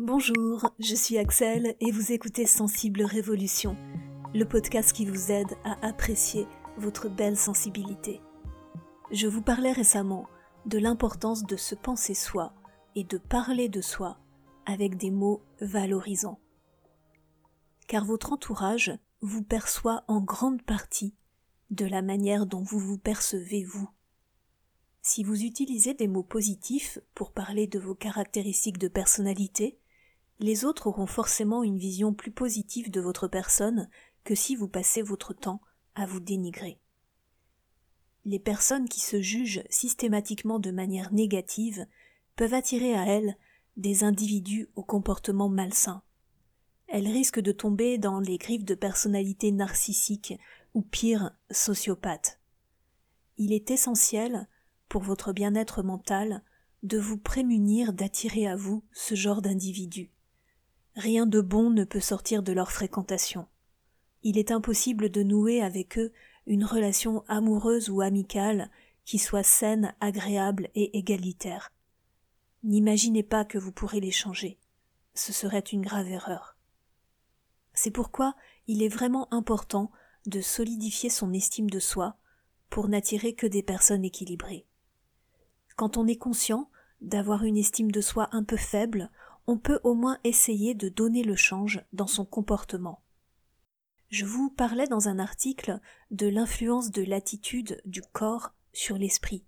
Bonjour, je suis Axel et vous écoutez Sensible Révolution, le podcast qui vous aide à apprécier votre belle sensibilité. Je vous parlais récemment de l'importance de se penser soi et de parler de soi avec des mots valorisants. Car votre entourage vous perçoit en grande partie de la manière dont vous vous percevez vous. Si vous utilisez des mots positifs pour parler de vos caractéristiques de personnalité, les autres auront forcément une vision plus positive de votre personne que si vous passez votre temps à vous dénigrer. Les personnes qui se jugent systématiquement de manière négative peuvent attirer à elles des individus au comportement malsain. Elles risquent de tomber dans les griffes de personnalités narcissiques ou pire sociopathes. Il est essentiel, pour votre bien-être mental, de vous prémunir d'attirer à vous ce genre d'individus. Rien de bon ne peut sortir de leur fréquentation. Il est impossible de nouer avec eux une relation amoureuse ou amicale qui soit saine, agréable et égalitaire. N'imaginez pas que vous pourrez les changer. Ce serait une grave erreur. C'est pourquoi il est vraiment important de solidifier son estime de soi pour n'attirer que des personnes équilibrées. Quand on est conscient d'avoir une estime de soi un peu faible, on peut au moins essayer de donner le change dans son comportement. Je vous parlais dans un article de l'influence de l'attitude du corps sur l'esprit,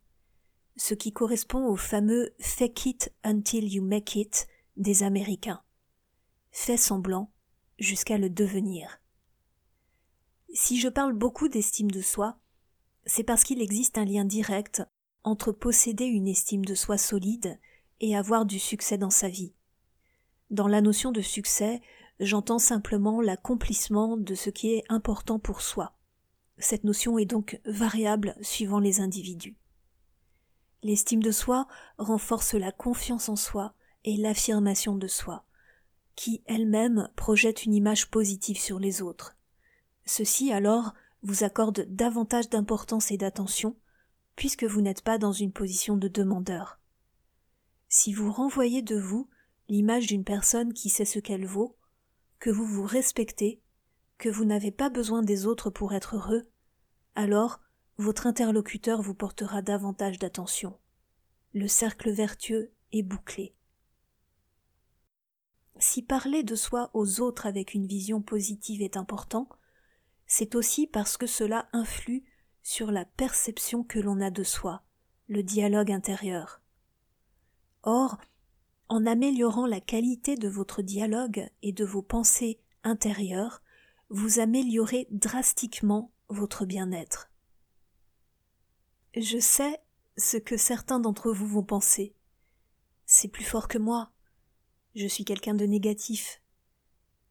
ce qui correspond au fameux fake it until you make it des Américains. Fais semblant jusqu'à le devenir. Si je parle beaucoup d'estime de soi, c'est parce qu'il existe un lien direct entre posséder une estime de soi solide et avoir du succès dans sa vie. Dans la notion de succès, j'entends simplement l'accomplissement de ce qui est important pour soi. Cette notion est donc variable suivant les individus. L'estime de soi renforce la confiance en soi et l'affirmation de soi, qui elle-même projette une image positive sur les autres. Ceci alors vous accorde davantage d'importance et d'attention, puisque vous n'êtes pas dans une position de demandeur. Si vous renvoyez de vous l'image d'une personne qui sait ce qu'elle vaut, que vous vous respectez, que vous n'avez pas besoin des autres pour être heureux, alors votre interlocuteur vous portera davantage d'attention. Le cercle vertueux est bouclé. Si parler de soi aux autres avec une vision positive est important, c'est aussi parce que cela influe sur la perception que l'on a de soi, le dialogue intérieur. Or, en améliorant la qualité de votre dialogue et de vos pensées intérieures, vous améliorez drastiquement votre bien-être. Je sais ce que certains d'entre vous vont penser. C'est plus fort que moi. Je suis quelqu'un de négatif.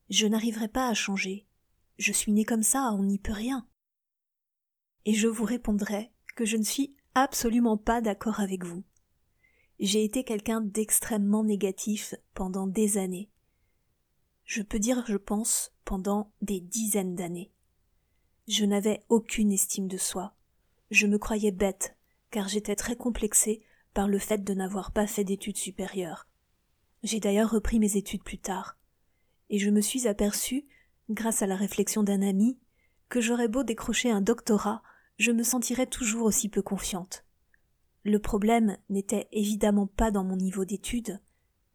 Je n'arriverai pas à changer. Je suis né comme ça, on n'y peut rien. Et je vous répondrai que je ne suis absolument pas d'accord avec vous. J'ai été quelqu'un d'extrêmement négatif pendant des années. Je peux dire, je pense, pendant des dizaines d'années. Je n'avais aucune estime de soi. Je me croyais bête, car j'étais très complexée par le fait de n'avoir pas fait d'études supérieures. J'ai d'ailleurs repris mes études plus tard. Et je me suis aperçu, grâce à la réflexion d'un ami, que j'aurais beau décrocher un doctorat, je me sentirais toujours aussi peu confiante. Le problème n'était évidemment pas dans mon niveau d'études,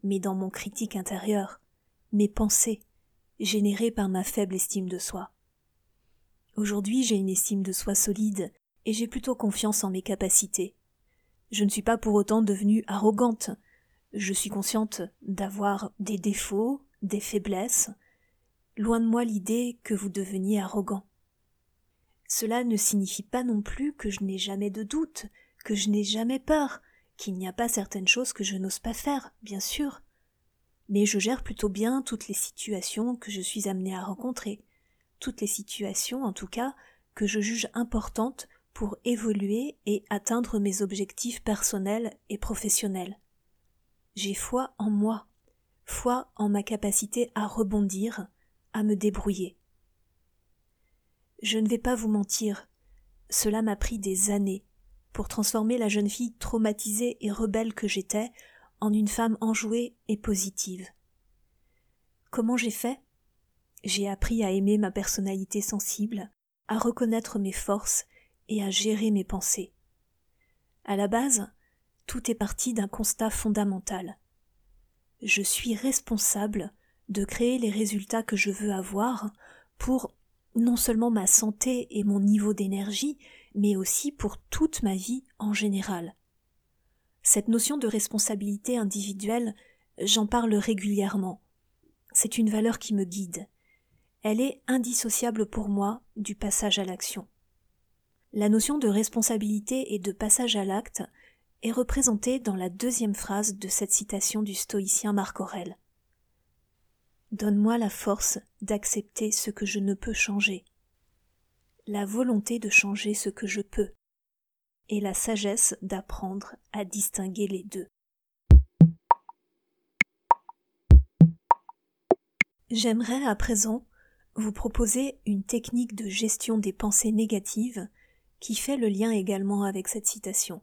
mais dans mon critique intérieur, mes pensées, générées par ma faible estime de soi. Aujourd'hui j'ai une estime de soi solide, et j'ai plutôt confiance en mes capacités. Je ne suis pas pour autant devenue arrogante. Je suis consciente d'avoir des défauts, des faiblesses. Loin de moi l'idée que vous deveniez arrogant. Cela ne signifie pas non plus que je n'ai jamais de doute, que je n'ai jamais peur, qu'il n'y a pas certaines choses que je n'ose pas faire, bien sûr. Mais je gère plutôt bien toutes les situations que je suis amenée à rencontrer, toutes les situations, en tout cas, que je juge importantes pour évoluer et atteindre mes objectifs personnels et professionnels. J'ai foi en moi, foi en ma capacité à rebondir, à me débrouiller. Je ne vais pas vous mentir, cela m'a pris des années pour transformer la jeune fille traumatisée et rebelle que j'étais en une femme enjouée et positive. Comment j'ai fait? J'ai appris à aimer ma personnalité sensible, à reconnaître mes forces et à gérer mes pensées. À la base, tout est parti d'un constat fondamental. Je suis responsable de créer les résultats que je veux avoir pour non seulement ma santé et mon niveau d'énergie, mais aussi pour toute ma vie en général. Cette notion de responsabilité individuelle, j'en parle régulièrement. C'est une valeur qui me guide. Elle est indissociable pour moi du passage à l'action. La notion de responsabilité et de passage à l'acte est représentée dans la deuxième phrase de cette citation du stoïcien Marc Aurèle. Donne-moi la force d'accepter ce que je ne peux changer, la volonté de changer ce que je peux, et la sagesse d'apprendre à distinguer les deux. J'aimerais à présent vous proposer une technique de gestion des pensées négatives qui fait le lien également avec cette citation.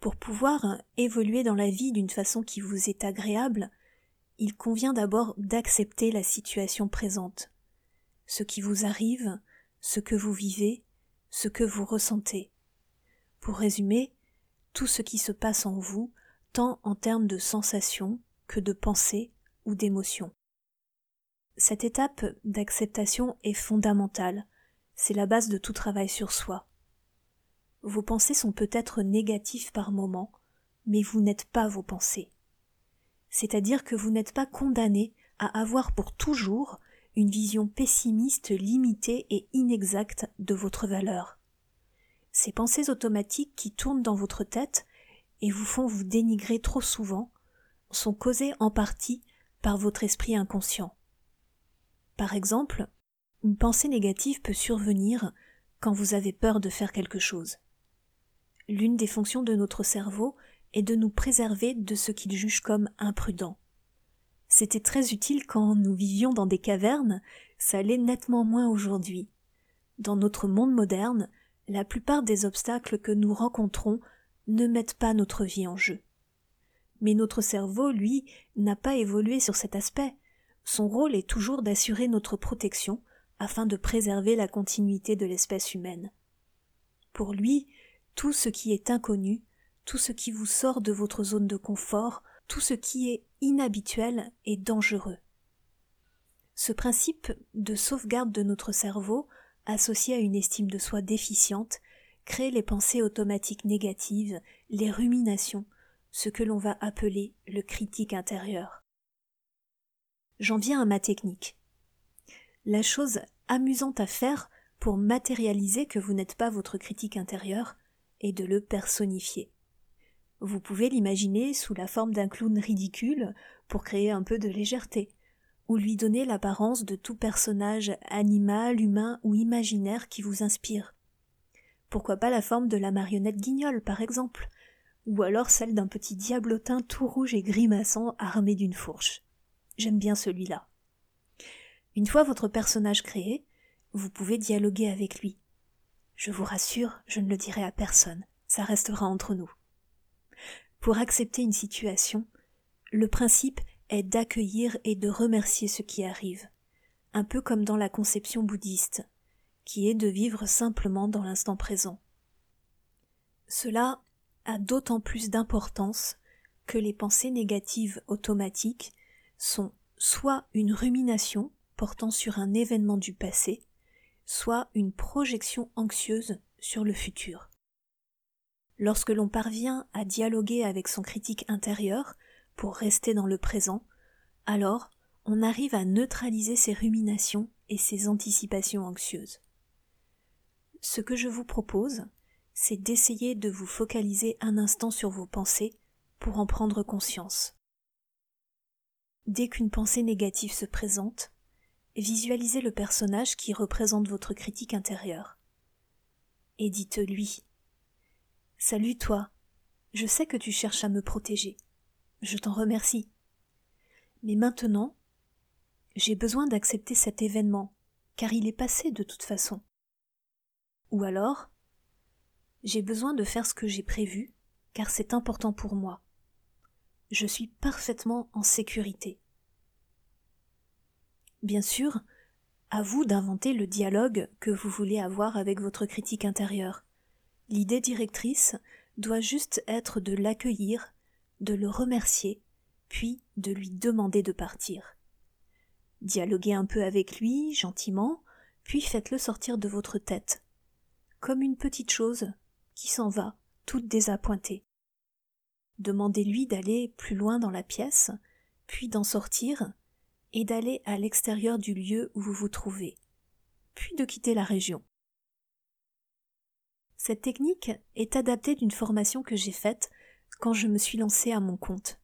Pour pouvoir évoluer dans la vie d'une façon qui vous est agréable, il convient d'abord d'accepter la situation présente, ce qui vous arrive, ce que vous vivez, ce que vous ressentez. Pour résumer, tout ce qui se passe en vous, tant en termes de sensations que de pensées ou d'émotions. Cette étape d'acceptation est fondamentale, c'est la base de tout travail sur soi. Vos pensées sont peut-être négatives par moments, mais vous n'êtes pas vos pensées c'est-à-dire que vous n'êtes pas condamné à avoir pour toujours une vision pessimiste, limitée et inexacte de votre valeur. Ces pensées automatiques qui tournent dans votre tête et vous font vous dénigrer trop souvent sont causées en partie par votre esprit inconscient. Par exemple, une pensée négative peut survenir quand vous avez peur de faire quelque chose. L'une des fonctions de notre cerveau et de nous préserver de ce qu'ils jugent comme imprudent. C'était très utile quand nous vivions dans des cavernes, ça l'est nettement moins aujourd'hui. Dans notre monde moderne, la plupart des obstacles que nous rencontrons ne mettent pas notre vie en jeu. Mais notre cerveau, lui, n'a pas évolué sur cet aspect. Son rôle est toujours d'assurer notre protection afin de préserver la continuité de l'espèce humaine. Pour lui, tout ce qui est inconnu tout ce qui vous sort de votre zone de confort, tout ce qui est inhabituel et dangereux. Ce principe de sauvegarde de notre cerveau, associé à une estime de soi déficiente, crée les pensées automatiques négatives, les ruminations, ce que l'on va appeler le critique intérieur. J'en viens à ma technique. La chose amusante à faire pour matérialiser que vous n'êtes pas votre critique intérieur est de le personnifier. Vous pouvez l'imaginer sous la forme d'un clown ridicule pour créer un peu de légèreté, ou lui donner l'apparence de tout personnage animal, humain ou imaginaire qui vous inspire. Pourquoi pas la forme de la marionnette guignol, par exemple, ou alors celle d'un petit diablotin tout rouge et grimaçant armé d'une fourche. J'aime bien celui-là. Une fois votre personnage créé, vous pouvez dialoguer avec lui. Je vous rassure, je ne le dirai à personne, ça restera entre nous. Pour accepter une situation, le principe est d'accueillir et de remercier ce qui arrive, un peu comme dans la conception bouddhiste, qui est de vivre simplement dans l'instant présent. Cela a d'autant plus d'importance que les pensées négatives automatiques sont soit une rumination portant sur un événement du passé, soit une projection anxieuse sur le futur. Lorsque l'on parvient à dialoguer avec son critique intérieur pour rester dans le présent, alors on arrive à neutraliser ses ruminations et ses anticipations anxieuses. Ce que je vous propose, c'est d'essayer de vous focaliser un instant sur vos pensées pour en prendre conscience. Dès qu'une pensée négative se présente, visualisez le personnage qui représente votre critique intérieure. Et dites-lui Salut toi. Je sais que tu cherches à me protéger. Je t'en remercie. Mais maintenant, j'ai besoin d'accepter cet événement, car il est passé de toute façon. Ou alors, j'ai besoin de faire ce que j'ai prévu, car c'est important pour moi. Je suis parfaitement en sécurité. Bien sûr, à vous d'inventer le dialogue que vous voulez avoir avec votre critique intérieure. L'idée directrice doit juste être de l'accueillir, de le remercier, puis de lui demander de partir. Dialoguez un peu avec lui, gentiment, puis faites-le sortir de votre tête, comme une petite chose qui s'en va, toute désappointée. Demandez-lui d'aller plus loin dans la pièce, puis d'en sortir, et d'aller à l'extérieur du lieu où vous vous trouvez, puis de quitter la région. Cette technique est adaptée d'une formation que j'ai faite quand je me suis lancée à mon compte.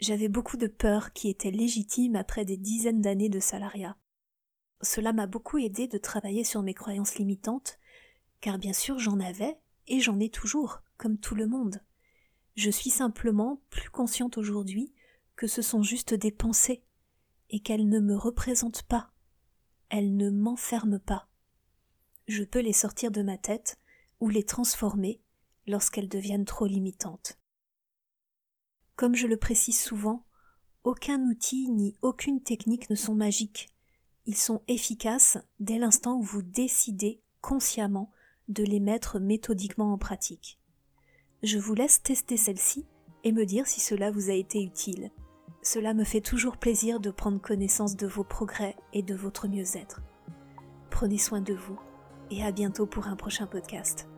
J'avais beaucoup de peurs qui étaient légitimes après des dizaines d'années de salariat. Cela m'a beaucoup aidé de travailler sur mes croyances limitantes, car bien sûr j'en avais et j'en ai toujours, comme tout le monde. Je suis simplement plus consciente aujourd'hui que ce sont juste des pensées et qu'elles ne me représentent pas. Elles ne m'enferment pas. Je peux les sortir de ma tête ou les transformer lorsqu'elles deviennent trop limitantes. Comme je le précise souvent, aucun outil ni aucune technique ne sont magiques. Ils sont efficaces dès l'instant où vous décidez consciemment de les mettre méthodiquement en pratique. Je vous laisse tester celle-ci et me dire si cela vous a été utile. Cela me fait toujours plaisir de prendre connaissance de vos progrès et de votre mieux-être. Prenez soin de vous et à bientôt pour un prochain podcast.